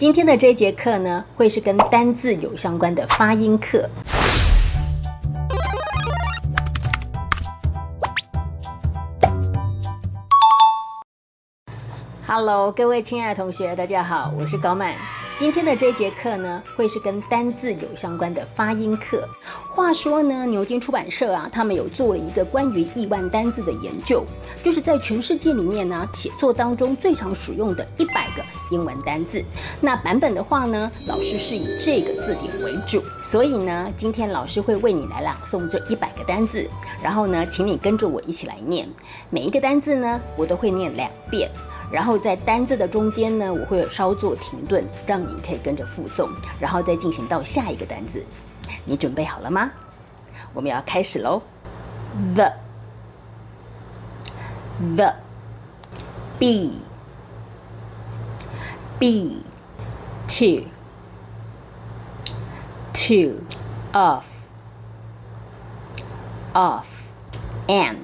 今天的这节课呢，会是跟单字有相关的发音课。Hello，各位亲爱的同学，大家好，我是高曼。今天的这节课呢，会是跟单字有相关的发音课。话说呢，牛津出版社啊，他们有做了一个关于亿万单字的研究，就是在全世界里面呢，写作当中最常使用的一百个英文单字。那版本的话呢，老师是以这个字典为主，所以呢，今天老师会为你来朗诵这一百个单字，然后呢，请你跟着我一起来念，每一个单字呢，我都会念两遍。然后在单字的中间呢，我会稍作停顿，让你可以跟着复诵，然后再进行到下一个单字。你准备好了吗？我们要开始喽。The the be be to two of of and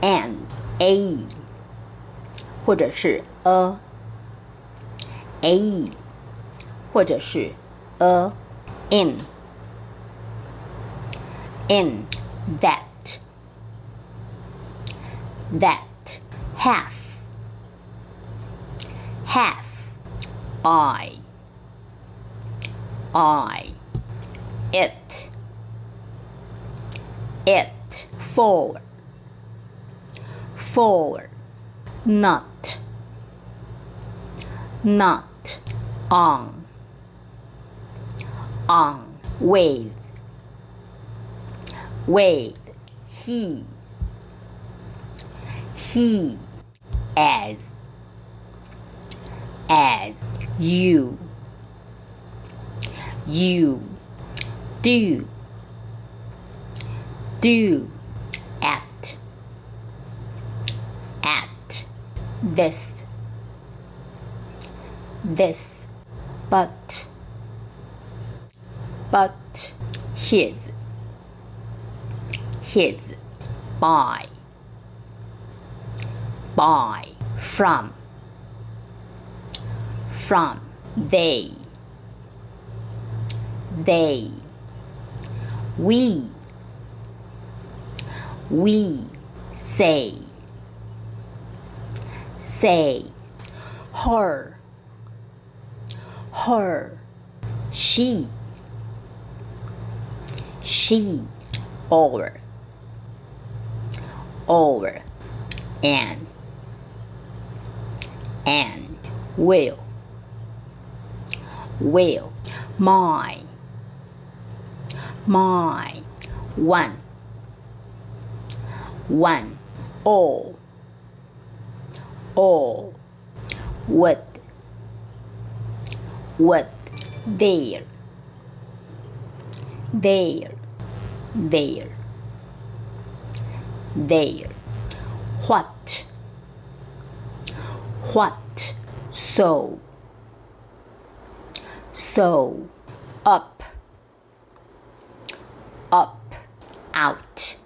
and a 或者是 a a，或者是 a in in that that half half I I it it for for not not on. On. With with he. He. As. As you. You. Do. Do. At. At. This this but but his his by by from from they they we we say say her her. She. She. Over. Over. And. And. Will. Will. My. My. One. One. All. All. Would would there. There. There. Their. What? What? So. So. Up. Up. Out.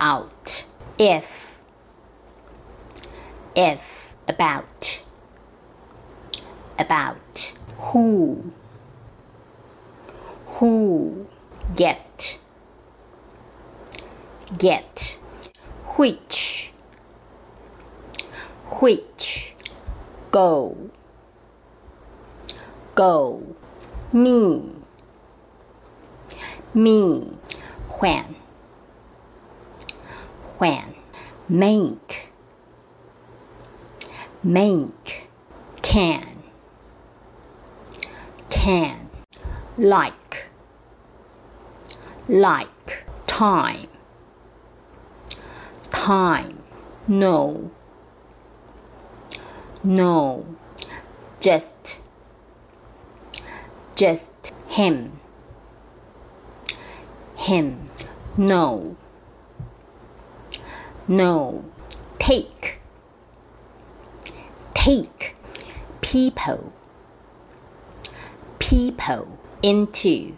Out. If if about about. Who? Who? Get. Get. Which? Which? Go. Go. Me. Me. When? When? Make. Make. Can can like. Like. Time. Time. No. No. Just. Just him. Him. No. No. Take. Take. People people into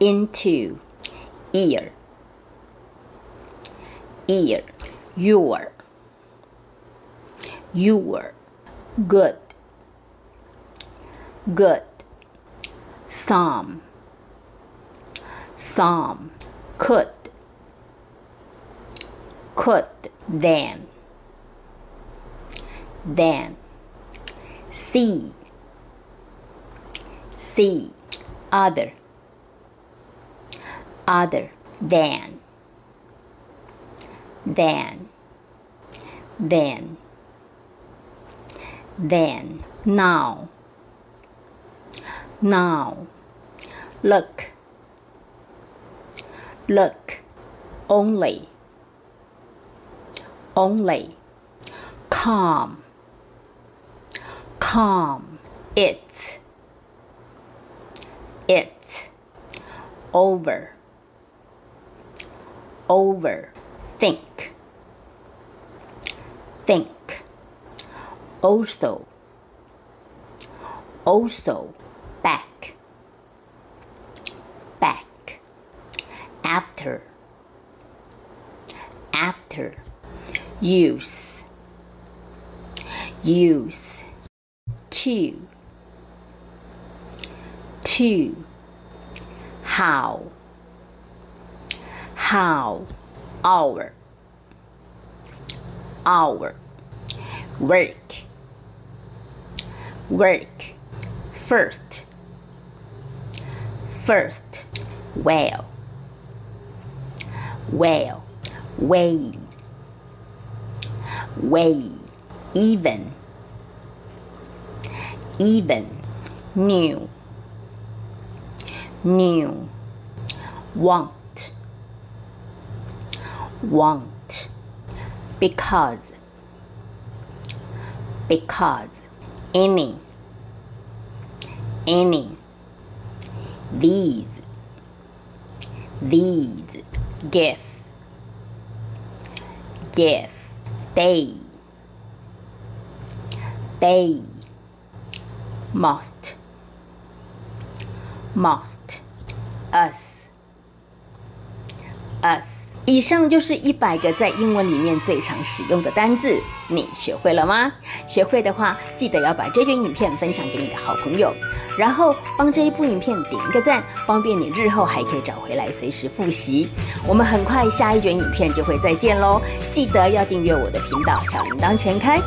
into ear ear your your, good, good, some, some, could, could, then, then, see, see, other, other, than, Than. then, then, now, now, look, look, only, only, calm, calm, it, it, over, over, think, think, also, also, back, back, after, after, use, use, to, to, how, how, hour, hour, work, work, first, first, well, well, way, way, even, even, new, new, want, want, because, because, any, any, these, these, give, give, they, they, must, must, us, us。以上就是一百个在英文里面最常使用的单字，你学会了吗？学会的话，记得要把这卷影片分享给你的好朋友，然后帮这一部影片点一个赞，方便你日后还可以找回来随时复习。我们很快下一卷影片就会再见喽，记得要订阅我的频道，小铃铛全开。